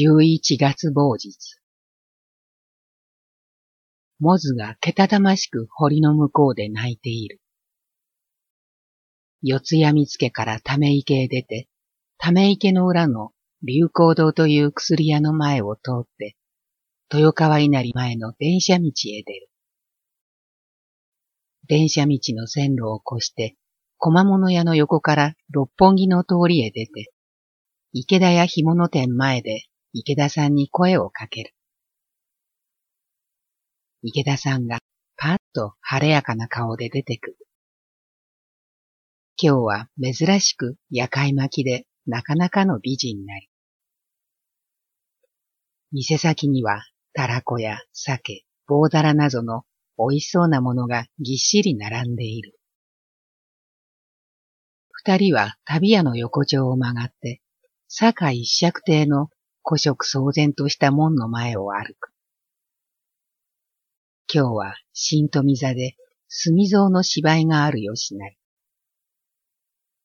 十一月某日。モズがけたたましく堀の向こうで泣いている。四谷見つけからため池へ出て、ため池の裏の流行堂という薬屋の前を通って、豊川稲荷前の電車道へ出る。電車道の線路を越して、小物屋の横から六本木の通りへ出て、池田屋干物店前で池田さんに声をかける。池田さんがパッと晴れやかな顔で出てくる。今日は珍しく夜会巻きでなかなかの美人なり。店先にはたらこや酒、棒だらなどの美味しそうなものがぎっしり並んでいる。二人は旅屋の横丁を曲がって、堺一尺亭の古色騒然とした門の前を歩く。今日は新富座で墨蔵の芝居があるよしな。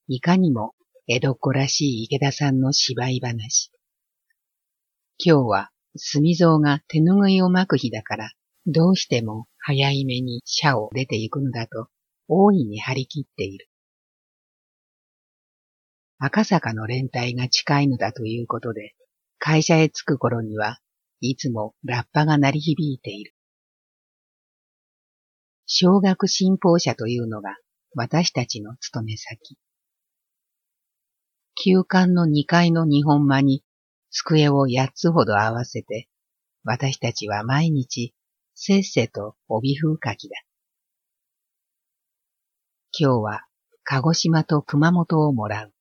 いかにも江戸っ子らしい池田さんの芝居話。今日は墨蔵が手ぬぐいを巻く日だから、どうしても早い目に社を出て行くのだと大いに張り切っている。赤坂の連帯が近いのだということで、会社へ着く頃にはいつもラッパが鳴り響いている。小学新報社というのが私たちの勤め先。休館の2階の日本間に机を8つほど合わせて、私たちは毎日せっせと帯風かきだ。今日は鹿児島と熊本をもらう。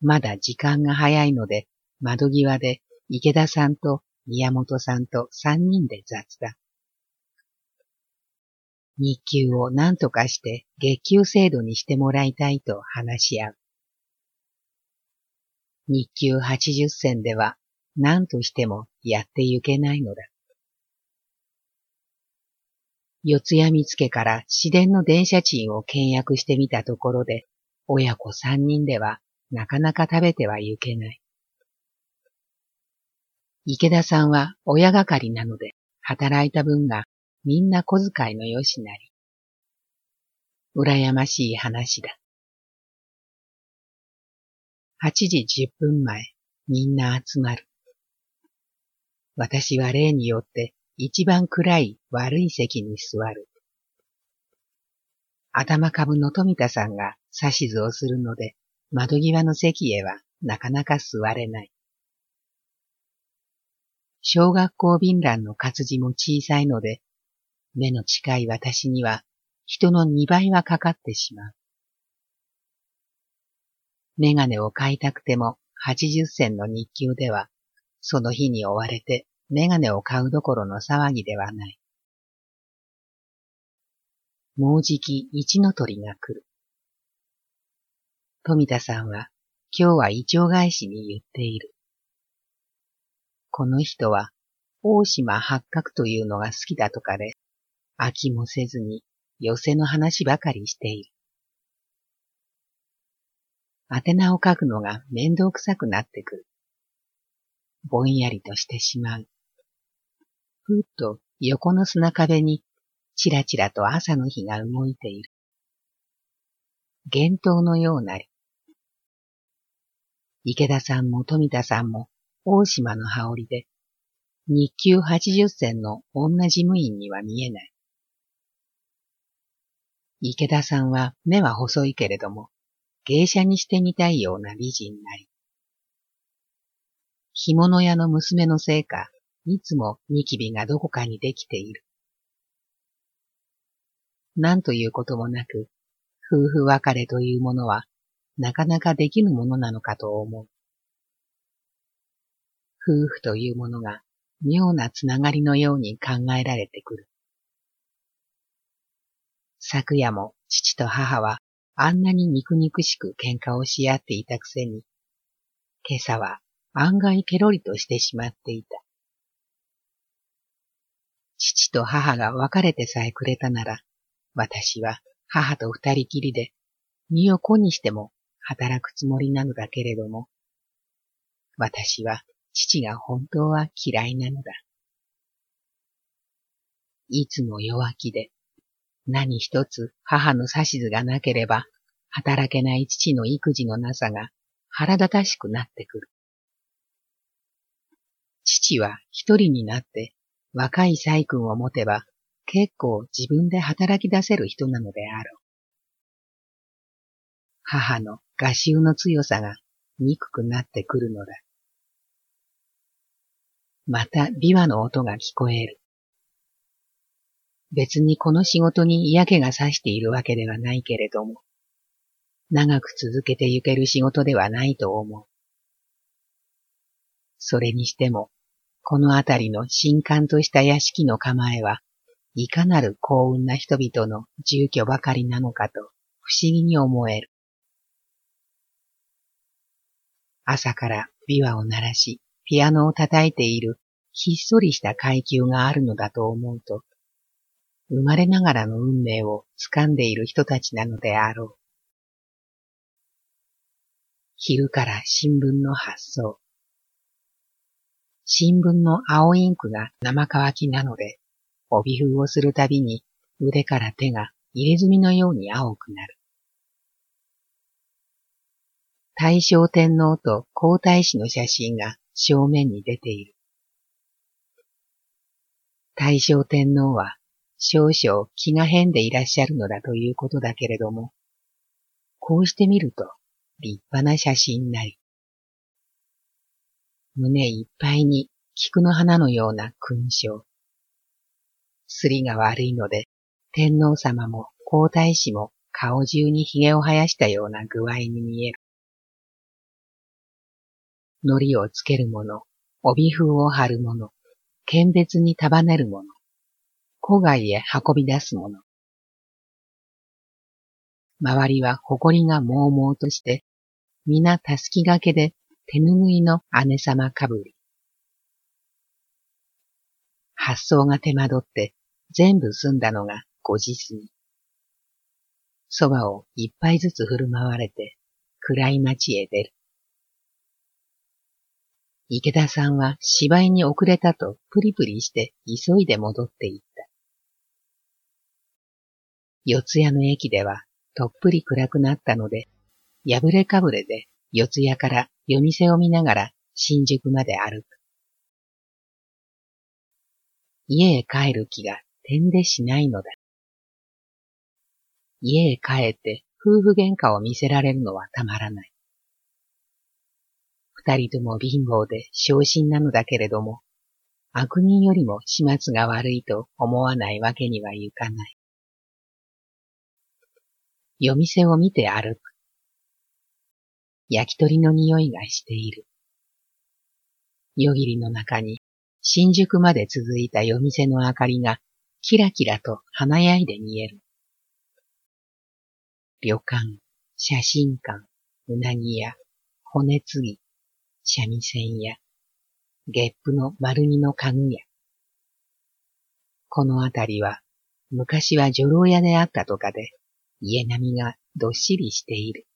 まだ時間が早いので、窓際で池田さんと宮本さんと三人で雑談。日給を何とかして月給制度にしてもらいたいと話し合う。日給八十銭では何としてもやってゆけないのだ。四谷見附から市電の電車賃を倹約してみたところで、親子三人ではなかなか食べてはいけない。池田さんは親係なので、働いた分がみんな小遣いのよしなり。羨ましい話だ。八時十分前、みんな集まる。私は例によって一番暗い悪い席に座る。頭株の富田さんが指図をするので、窓際の席へはなかなか座れない。小学校便欄の活字も小さいので、目の近い私には人の二倍はかかってしまう。メガネを買いたくても八十銭の日給では、その日に追われてメガネを買うどころの騒ぎではない。もうじき一の鳥が来る。富田さんは今日は胃腸返しに言っている。この人は大島八角というのが好きだとかで、飽きもせずに寄せの話ばかりしている。宛名を書くのが面倒くさくなってくる。ぼんやりとしてしまう。ふっと横の砂壁にちらちらと朝の日が動いている。幻灯のようなり。池田さんも富田さんも大島の羽織で、日給八十銭の女事務員には見えない。池田さんは目は細いけれども、芸者にしてみたいような美人なり。干物屋の娘のせいか、いつもニキビがどこかにできている。なんということもなく、夫婦別れというものはなかなかできぬものなのかと思う。夫婦というものが妙なつながりのように考えられてくる。昨夜も父と母はあんなに肉肉しく喧嘩をし合っていたくせに、今朝は案外ケロリとしてしまっていた。父と母が別れてさえくれたなら、私は母と二人きりで身を粉にしても働くつもりなのだけれども、私は父が本当は嫌いなのだ。いつも弱気で、何一つ母の指図がなければ、働けない父の育児のなさが腹立たしくなってくる。父は一人になって若い細君を持てば結構自分で働き出せる人なのであろう。母の画集の強さが憎くなってくるのだ。また琵琶の音が聞こえる。別にこの仕事に嫌気がさしているわけではないけれども、長く続けてゆける仕事ではないと思う。それにしても、このあたりの新刊とした屋敷の構えは、いかなる幸運な人々の住居ばかりなのかと不思議に思える。朝から琵琶を鳴らし、ピアノを叩いているひっそりした階級があるのだと思うと、生まれながらの運命を掴んでいる人たちなのであろう。昼から新聞の発送。新聞の青インクが生乾きなので、帯風をするたびに腕から手が入れ墨のように青くなる。大正天皇と皇太子の写真が正面に出ている。大正天皇は少々気が変でいらっしゃるのだということだけれども、こうしてみると立派な写真なり、胸いっぱいに菊の花のような勲章。すりが悪いので、天皇様も皇太子も顔中に髭を生やしたような具合に見える。糊をつけるもの、帯風を張るもの、剣別に束ねるもの、戸外へ運び出すもの。周りは埃がもうもうとして、皆たすきがけで手ぬぐいの姉様かぶり。発想が手間取って全部済んだのが5時過ぎ。蕎麦を一杯ずつ振る舞われて暗い町へ出る。池田さんは芝居に遅れたとプリプリして急いで戻っていった。四谷の駅ではとっぷり暗くなったので、破れかぶれで四谷から夜店を見ながら新宿まで歩く。家へ帰る気が点でしないのだ。家へ帰って夫婦喧嘩を見せられるのはたまらない。二人とも貧乏で昇進なのだけれども、悪人よりも始末が悪いと思わないわけにはいかない。夜店を見て歩く。焼き鳥の匂いがしている。夜霧の中に新宿まで続いた夜店の明かりがキラキラと華やいで見える。旅館、写真館、うなぎ屋、骨継ぎ、三味線屋、月譜の丸二の家具屋。このあたりは昔は女郎屋であったとかで家並みがどっしりしている。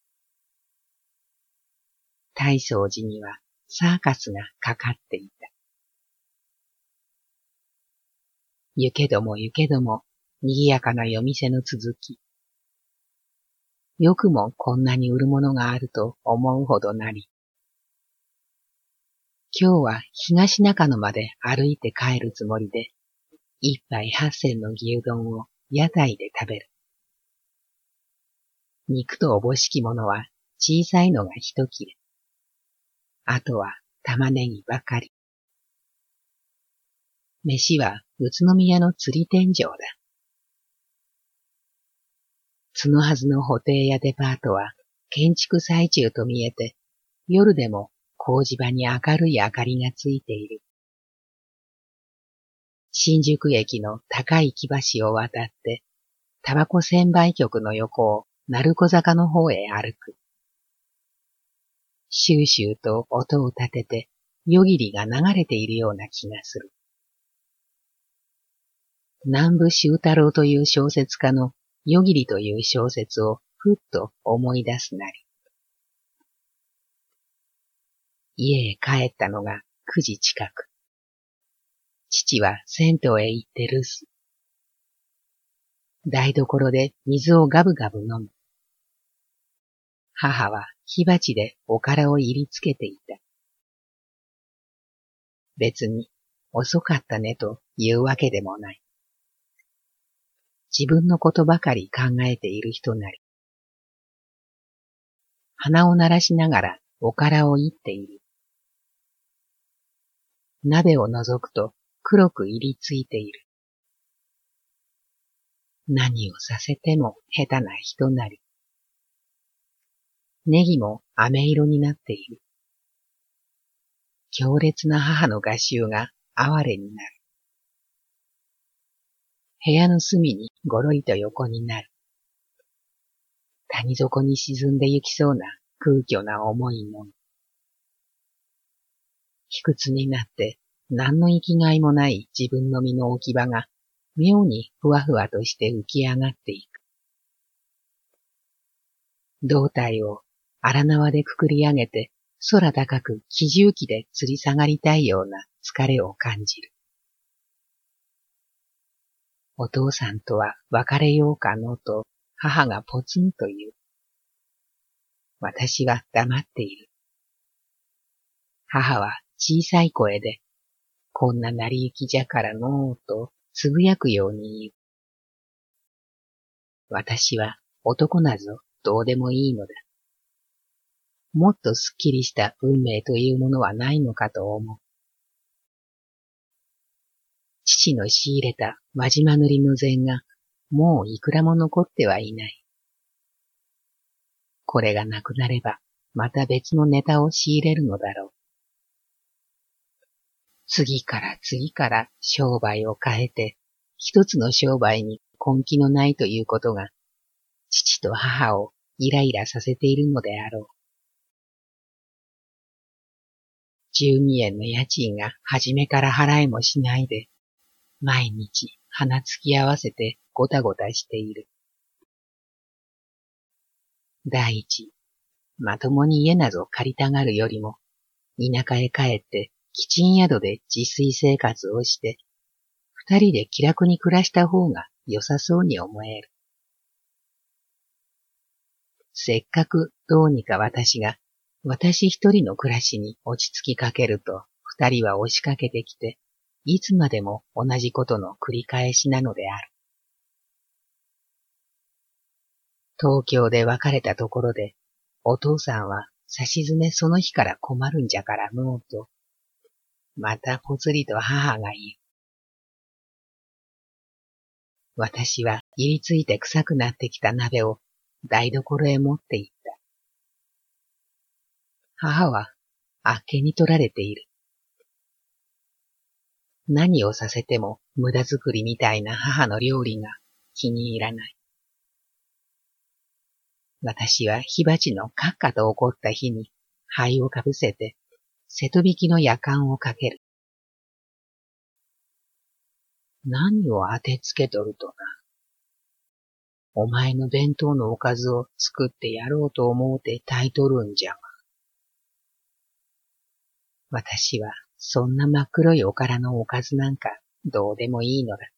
大掃寺にはサーカスがかかっていた。ゆけどもゆけども、賑やかな夜店の続き。よくもこんなに売るものがあると思うほどなり。今日は東中野まで歩いて帰るつもりで、一杯八銭の牛丼を屋台で食べる。肉とおぼしきものは小さいのが一切れ。あとは玉ねぎばかり。飯は宇都宮の釣り天井だ。つのはずのホテイやデパートは建築最中と見えて、夜でも工事場に明るい明かりがついている。新宿駅の高い木橋を渡って、タバコ専売局の横を鳴子坂の方へ歩く。シューシューと音を立てて、夜霧が流れているような気がする。南部修太郎という小説家の夜霧という小説をふっと思い出すなり。家へ帰ったのが9時近く。父は銭湯へ行って留守。台所で水をガブガブ飲む。母は火鉢でおからを入りつけていた。別に遅かったねというわけでもない。自分のことばかり考えている人なり。鼻を鳴らしながらおからをいっている。鍋を覗くと黒く入りついている。何をさせても下手な人なり。ネギも飴色になっている。強烈な母の画集が哀れになる。部屋の隅にごろりと横になる。谷底に沈んで行きそうな空虚な思いの。卑屈になって何の生きがいもない自分の身の置き場が妙にふわふわとして浮き上がっていく。胴体を荒縄でくくり上げて空高く気重機で吊り下がりたいような疲れを感じる。お父さんとは別れようかのと母がポツンと言う。私は黙っている。母は小さい声で、こんな成り行きじゃからのーとつぶやくように言う。私は男なぞどうでもいいのだ。もっとすっきりした運命というものはないのかと思う。父の仕入れた輪島塗りの禅がもういくらも残ってはいない。これがなくなればまた別のネタを仕入れるのだろう。次から次から商売を変えて、一つの商売に根気のないということが、父と母をイライラさせているのであろう。十二円の家賃が初めから払いもしないで、毎日鼻つき合わせてごたごたしている。第一、まともに家など借りたがるよりも、田舎へ帰ってキチン宿で自炊生活をして、二人で気楽に暮らした方が良さそうに思える。せっかくどうにか私が私一人の暮らしに落ち着きかけると、二人は押しかけてきて、いつまでも同じことの繰り返しなのである。東京で別れたところで、お父さんは差し詰めその日から困るんじゃからのうと、またぽつりと母が言う。私は入りついて臭くなってきた鍋を台所へ持って行った。母は、あっけに取られている。何をさせても無駄作りみたいな母の料理が気に入らない。私は火鉢のカッカと怒った日に灰をかぶせて瀬戸引きの夜間をかける。何を当てつけとるとな。お前の弁当のおかずを作ってやろうと思うて炊いとるんじゃが。私はそんな真っ黒いおからのおかずなんかどうでもいいのだ。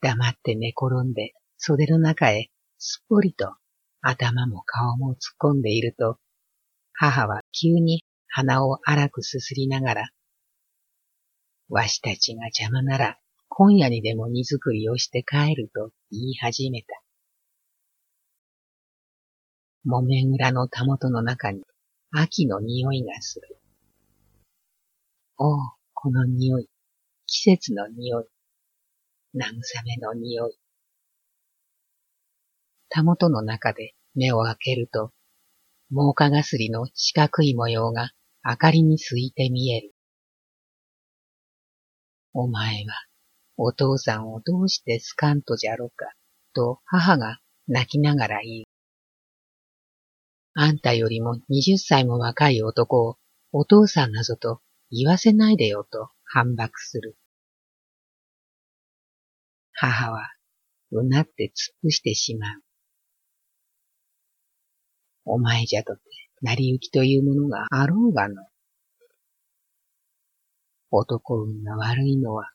黙って寝転んで袖の中へすっぽりと頭も顔も突っ込んでいると、母は急に鼻を荒くすすりながら、わしたちが邪魔なら今夜にでも荷造りをして帰ると言い始めた。木綿裏のたもとの中に秋の匂いがする。おう、この匂い。季節の匂い。慰めの匂い。たもとの中で目を開けると、猛火がすりの四角い模様が明かりにすいて見える。お前は、お父さんをどうしてスカンとじゃろか、と母が泣きながら言う。あんたよりも二十歳も若い男をお父さんなぞと言わせないでよと反駁する。母はうなって突っ伏してしまう。お前じゃとて成り行きというものがあろうがの。男運が悪いのは、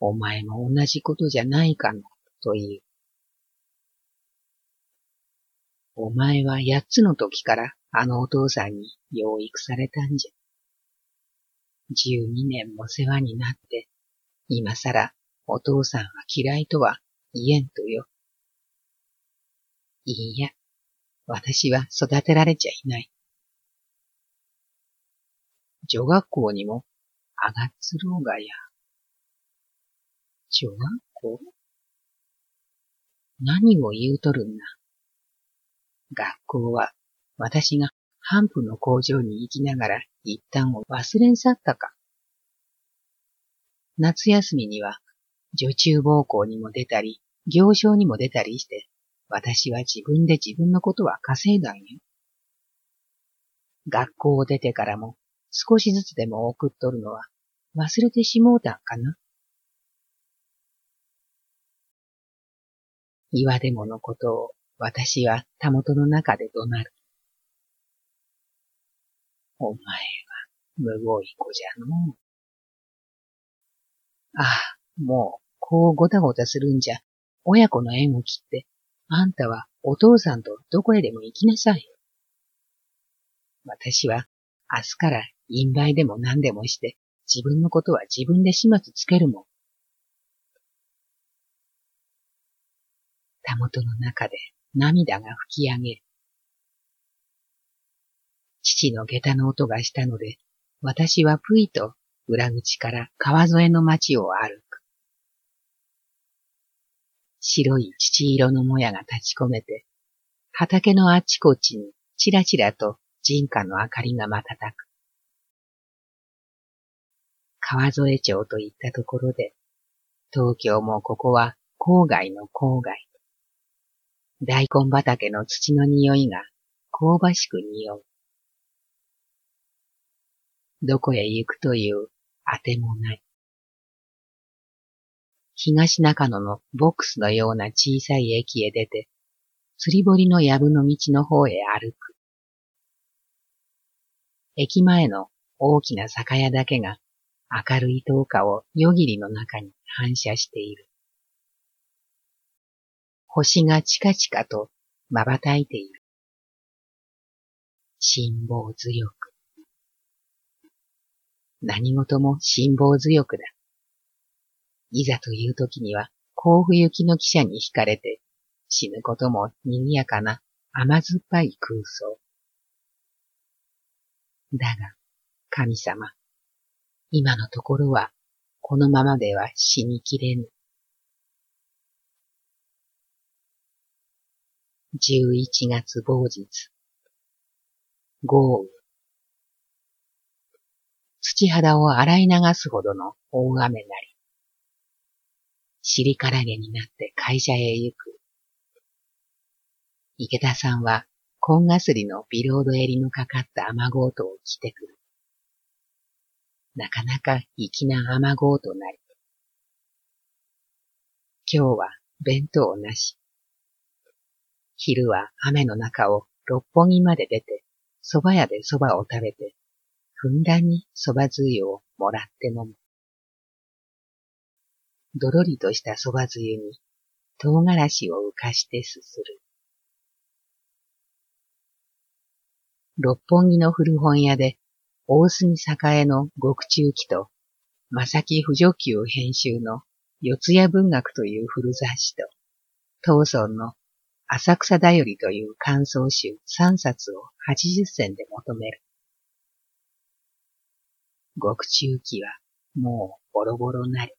お前も同じことじゃないかの、という。お前は八つの時からあのお父さんに養育されたんじゃ。十二年も世話になって、今さらお父さんは嫌いとは言えんとよ。いいや、私は育てられちゃいない。女学校にも上がっつろうがや。女学校？何を言うとるんな。学校は私がハンプの工場に行きながら一旦を忘れん去ったか。夏休みには女中暴行にも出たり、行商にも出たりして、私は自分で自分のことは稼いだんよ。学校を出てからも少しずつでも送っとるのは忘れてしもうたんかな。岩でものことを私はたもとの中で怒鳴る。お前はむごい子じゃのう。ああ、もう、こうごたごたするんじゃ、親子の縁を切って、あんたはお父さんとどこへでも行きなさい。私は明日から陰媒でも何でもして自分のことは自分で始末つけるもん。たもとの中で涙が吹き上げる。父の下駄の音がしたので、私はぷいと裏口から川沿いの町を歩く。白い土色のもやが立ち込めて、畑のあちこちにちらちらと人家の明かりが瞬く。川添町といったところで、東京もここは郊外の郊外。大根畑の土の匂いが香ばしく匂う。どこへ行くというあてもない。東中野のボックスのような小さい駅へ出て、釣り堀の藪の道の方へ歩く。駅前の大きな酒屋だけが明るい灯火を夜霧の中に反射している。星がチカチカと瞬いている。辛抱強く。何事も辛抱強くだ。いざという時には甲府行きの汽車に惹かれて死ぬことも賑やかな甘酸っぱい空想。だが、神様、今のところはこのままでは死にきれぬ。十一月某日。豪雨。土肌を洗い流すほどの大雨なり。尻からげになって会社へ行く。池田さんは、紺がすりのビロード襟のかかった雨ゴートを着てくる。なかなか粋な雨ゴートなり。今日は弁当なし。昼は雨の中を六本木まで出て、蕎麦屋で蕎麦を食べて、ふんだんに蕎麦つゆをもらって飲む。どろりとした蕎麦つゆに唐辛子を浮かしてすする。六本木の古本屋で大杉栄の極中記と正木不女級編集の四谷文学という古雑誌と東村の浅草だよりという感想集三冊を八十銭で求める。極中記はもうボロボロなり。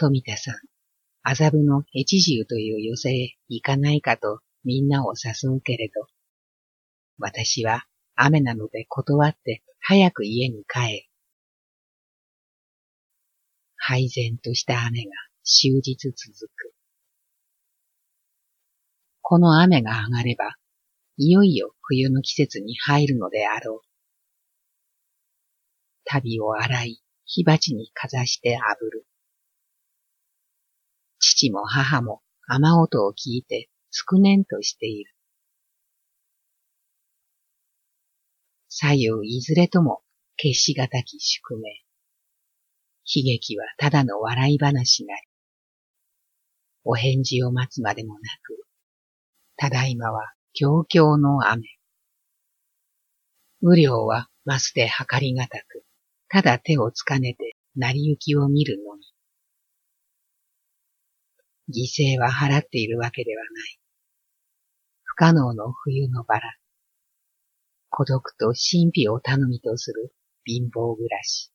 富田さん、麻布の越中という寄せへ行かないかとみんなを誘うけれど、私は雨なので断って早く家に帰る。廃然とした雨が終日続く。この雨が上がれば、いよいよ冬の季節に入るのであろう。旅を洗い、火鉢にかざして炙る。父も母も雨音を聞いてつくねんとしている。左右いずれとも決しがたき宿命。悲劇はただの笑い話なり。お返事を待つまでもなく、ただいまは強々の雨。雨量はまスで測りがたく、ただ手をつかねて成り行きを見るの。犠牲は払っているわけではない。不可能の冬のバラ。孤独と神秘を頼みとする貧乏暮らし。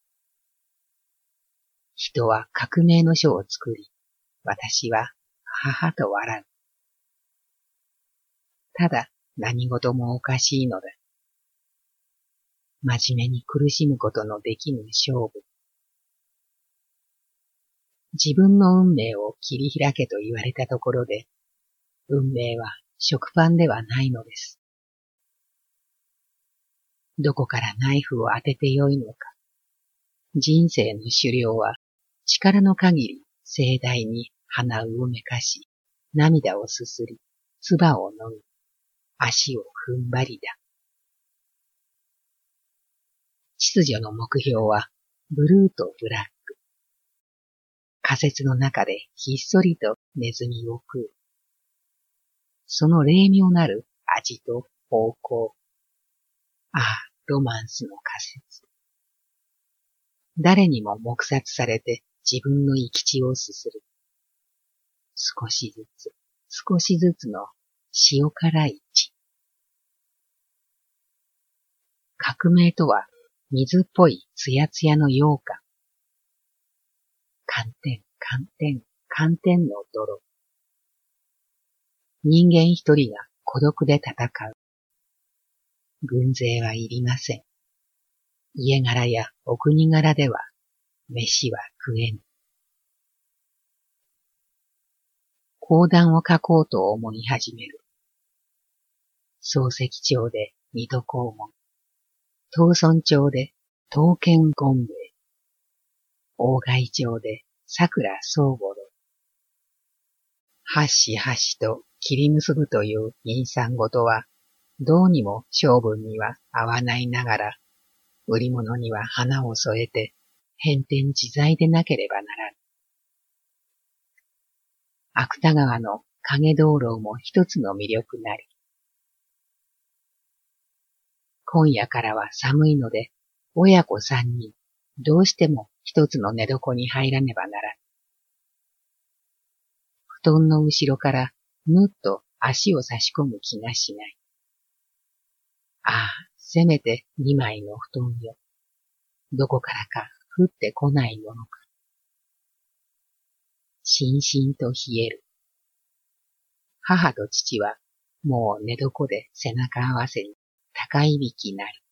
人は革命の書を作り、私は母と笑う。ただ何事もおかしいのだ。真面目に苦しむことのできぬ勝負。自分の運命を切り開けと言われたところで、運命は食パンではないのです。どこからナイフを当ててよいのか。人生の狩猟は力の限り盛大に鼻をめかし、涙をすすり、唾を飲み、足を踏ん張りだ。秩序の目標は、ブルーとブラック。仮説の中でひっそりとネズミを食う。その霊妙なる味と方向。ああ、ロマンスの仮説。誰にも黙殺されて自分の生き地をすする。少しずつ、少しずつの塩辛い血。革命とは水っぽいつやつやの羊羹。寒天、寒天、寒天の泥。人間一人が孤独で戦う。軍勢はいりません。家柄やお国柄では飯は食えぬ。講談を書こうと思い始める。漱石町で水戸黄門、東村町で東県権兵、大貝町で桜宗五郎、はしはしと切り結ぶという陰産ごとは、どうにも性分には合わないながら、売り物には花を添えて、変天自在でなければならぬ。芥川の影道路も一つの魅力なり。今夜からは寒いので、親子三人、どうしても一つの寝床に入らねばならぬ。布団の後ろからぬっと足を差し込む気がしない。ああ、せめて二枚の布団よ。どこからか降ってこないものか。しんしんと冷える。母と父はもう寝床で背中合わせに高いびきなる。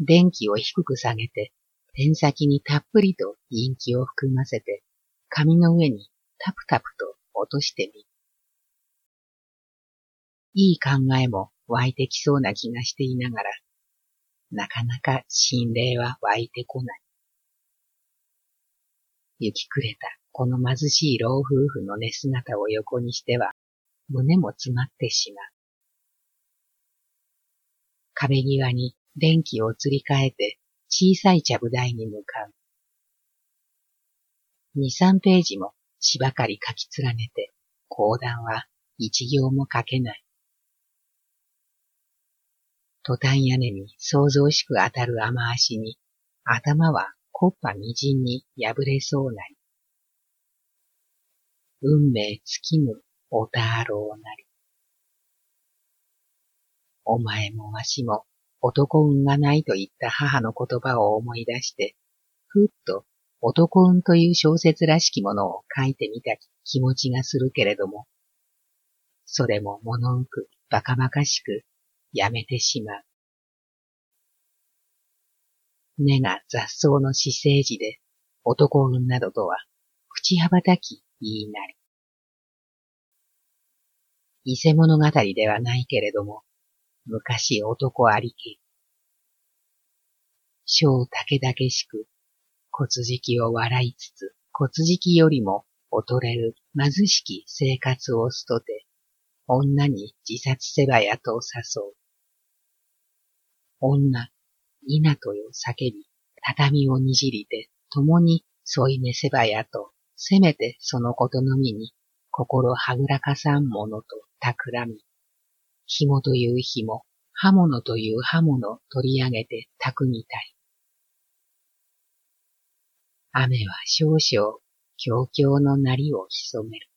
電気を低く下げて、ペン先にたっぷりと陰気を含ませて、紙の上にタプタプと落としてみる。いい考えも湧いてきそうな気がしていながら、なかなか心霊は湧いてこない。行きくれたこの貧しい老夫婦の寝姿を横にしては、胸も詰まってしまう。壁際に電気を移り替えて小さいちゃぶ台に向かう。二三ページもしばかり書き連ねて、講談は一行も書けない。トタン屋根に想像しく当たる雨足に、頭はコッパみじんに破れそうなり。運命尽きぬおたろうなり。お前もわしも男運がないと言った母の言葉を思い出して、ふっと男運という小説らしきものを書いてみた気持ちがするけれども、それも物うくバカバカしくやめてしまう。根が雑草の死生児で男運などとは口羽ばたき言いなり。伊勢物語ではないけれども、昔男ありき。小竹々しく、骨敷を笑いつつ、骨敷よりも劣れる貧しき生活を捨とて、女に自殺せばやと誘う。女、稲とよ叫び、畳をにじりて、共に添いめせばやと、せめてそのことのみに、心はぐらかさんものと企み、紐という紐、刃物という刃物取り上げて炊くみたい。雨は少々、強強のなりを潜める。